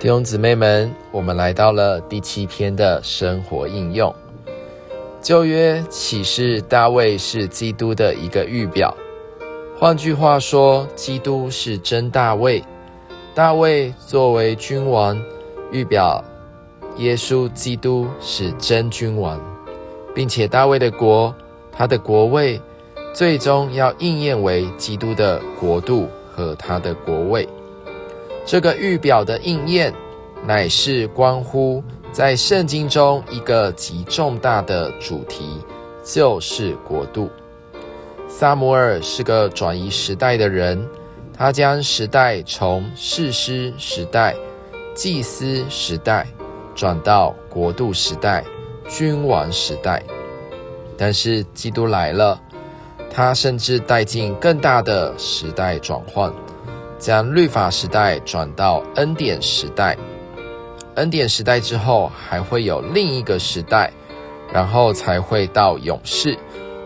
弟兄姊妹们，我们来到了第七篇的生活应用。旧约启示大卫是基督的一个预表，换句话说，基督是真大卫。大卫作为君王，预表耶稣基督是真君王，并且大卫的国，他的国位，最终要应验为基督的国度和他的国位。这个预表的应验，乃是关乎在圣经中一个极重大的主题，就是国度。萨摩尔是个转移时代的人，他将时代从士师时代、祭司时代转到国度时代、君王时代。但是基督来了，他甚至带进更大的时代转换。将律法时代转到恩典时代，恩典时代之后还会有另一个时代，然后才会到勇士，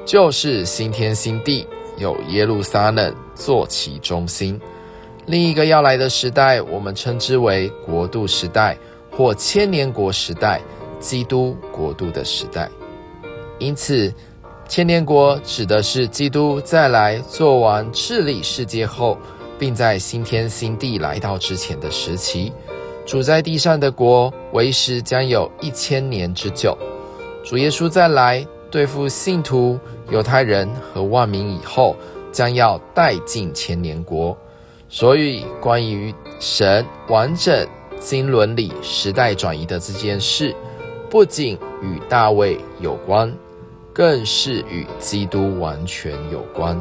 就是新天新地，有耶路撒冷做其中心。另一个要来的时代，我们称之为国度时代或千年国时代，基督国度的时代。因此，千年国指的是基督再来做完治理世界后。并在新天新地来到之前的时期，主在地上的国为时将有一千年之久。主耶稣再来对付信徒、犹太人和万民以后，将要带进千年国。所以，关于神完整经伦理时代转移的这件事，不仅与大卫有关，更是与基督完全有关。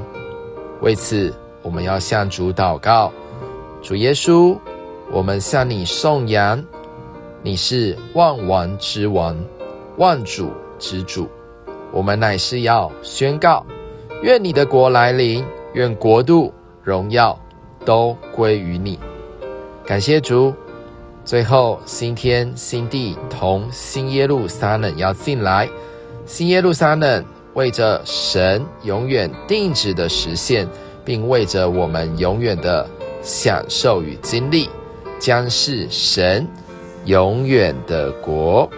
为此。我们要向主祷告，主耶稣，我们向你颂扬，你是万王之王，万主之主。我们乃是要宣告，愿你的国来临，愿国度荣耀都归于你。感谢主。最后，新天新地同新耶路撒冷要进来，新耶路撒冷为着神永远定旨的实现。并为着我们永远的享受与经历，将是神永远的国。